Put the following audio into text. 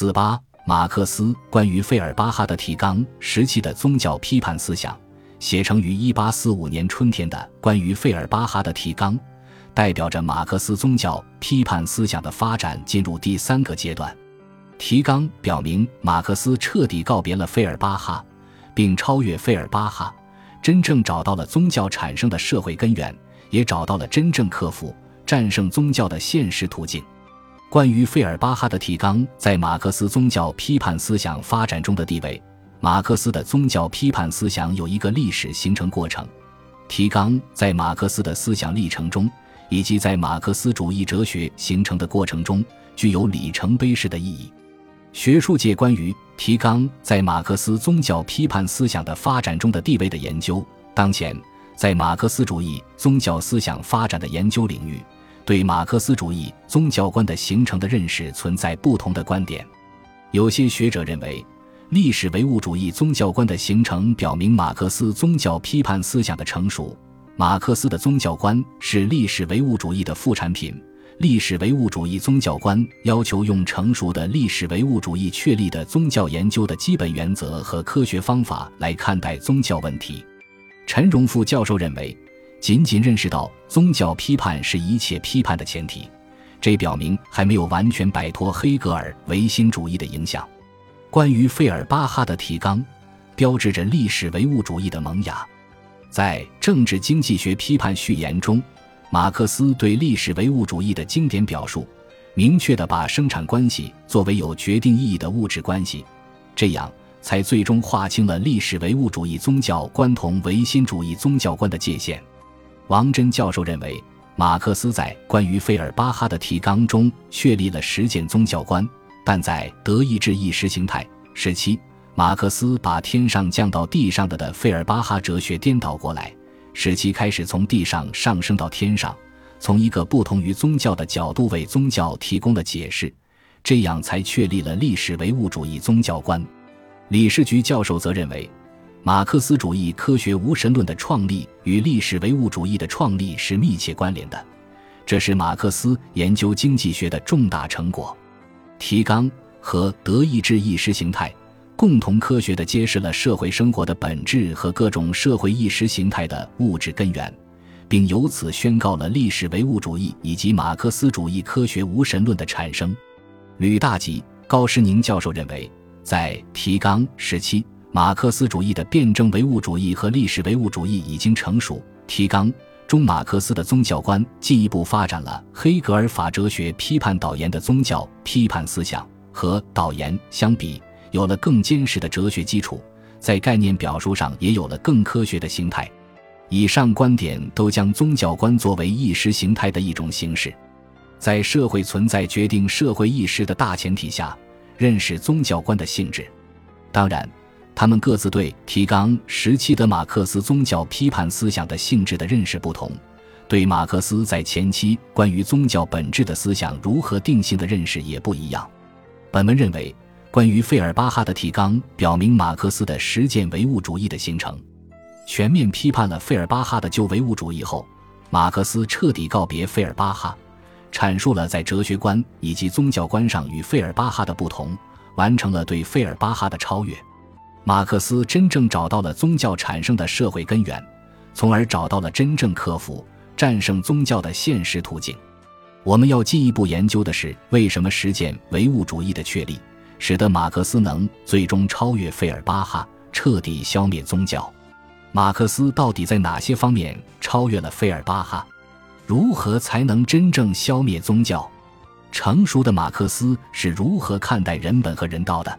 四八，马克思关于费尔巴哈的提纲时期的宗教批判思想，写成于一八四五年春天的《关于费尔巴哈的提纲》，代表着马克思宗教批判思想的发展进入第三个阶段。提纲表明，马克思彻底告别了费尔巴哈，并超越费尔巴哈，真正找到了宗教产生的社会根源，也找到了真正克服、战胜宗教的现实途径。关于费尔巴哈的提纲在马克思宗教批判思想发展中的地位，马克思的宗教批判思想有一个历史形成过程。提纲在马克思的思想历程中，以及在马克思主义哲学形成的过程中，具有里程碑式的意义。学术界关于提纲在马克思宗教批判思想的发展中的地位的研究，当前在马克思主义宗教思想发展的研究领域。对马克思主义宗教观的形成的认识存在不同的观点。有些学者认为，历史唯物主义宗教观的形成表明马克思宗教批判思想的成熟。马克思的宗教观是历史唯物主义的副产品。历史唯物主义宗教观要求用成熟的历史唯物主义确立的宗教研究的基本原则和科学方法来看待宗教问题。陈荣富教授认为。仅仅认识到宗教批判是一切批判的前提，这表明还没有完全摆脱黑格尔唯心主义的影响。关于费尔巴哈的提纲，标志着历史唯物主义的萌芽。在《政治经济学批判序言》中，马克思对历史唯物主义的经典表述，明确地把生产关系作为有决定意义的物质关系，这样才最终划清了历史唯物主义宗教观同唯心主义宗教观的界限。王真教授认为，马克思在关于费尔巴哈的提纲中确立了实践宗教观，但在德意志意识形态时期，马克思把天上降到地上的的费尔巴哈哲学颠倒过来，使其开始从地上上升到天上，从一个不同于宗教的角度为宗教提供了解释，这样才确立了历史唯物主义宗教观。李士菊教授则认为。马克思主义科学无神论的创立与历史唯物主义的创立是密切关联的，这是马克思研究经济学的重大成果。提纲和德意志意识形态共同科学地揭示了社会生活的本质和各种社会意识形态的物质根源，并由此宣告了历史唯物主义以及马克思主义科学无神论的产生。吕大吉、高诗宁教授认为，在提纲时期。马克思主义的辩证唯物主义和历史唯物主义已经成熟。提纲中，马克思的宗教观进一步发展了黑格尔法哲学批判导言的宗教批判思想，和导言相比，有了更坚实的哲学基础，在概念表述上也有了更科学的形态。以上观点都将宗教观作为意识形态的一种形式，在社会存在决定社会意识的大前提下，认识宗教观的性质。当然。他们各自对提纲时期的马克思宗教批判思想的性质的认识不同，对马克思在前期关于宗教本质的思想如何定性的认识也不一样。本文认为，关于费尔巴哈的提纲表明马克思的实践唯物主义的形成。全面批判了费尔巴哈的旧唯物主义后，马克思彻底告别费尔巴哈，阐述了在哲学观以及宗教观上与费尔巴哈的不同，完成了对费尔巴哈的超越。马克思真正找到了宗教产生的社会根源，从而找到了真正克服、战胜宗教的现实途径。我们要进一步研究的是，为什么实践唯物主义的确立，使得马克思能最终超越费尔巴哈，彻底消灭宗教？马克思到底在哪些方面超越了费尔巴哈？如何才能真正消灭宗教？成熟的马克思是如何看待人本和人道的？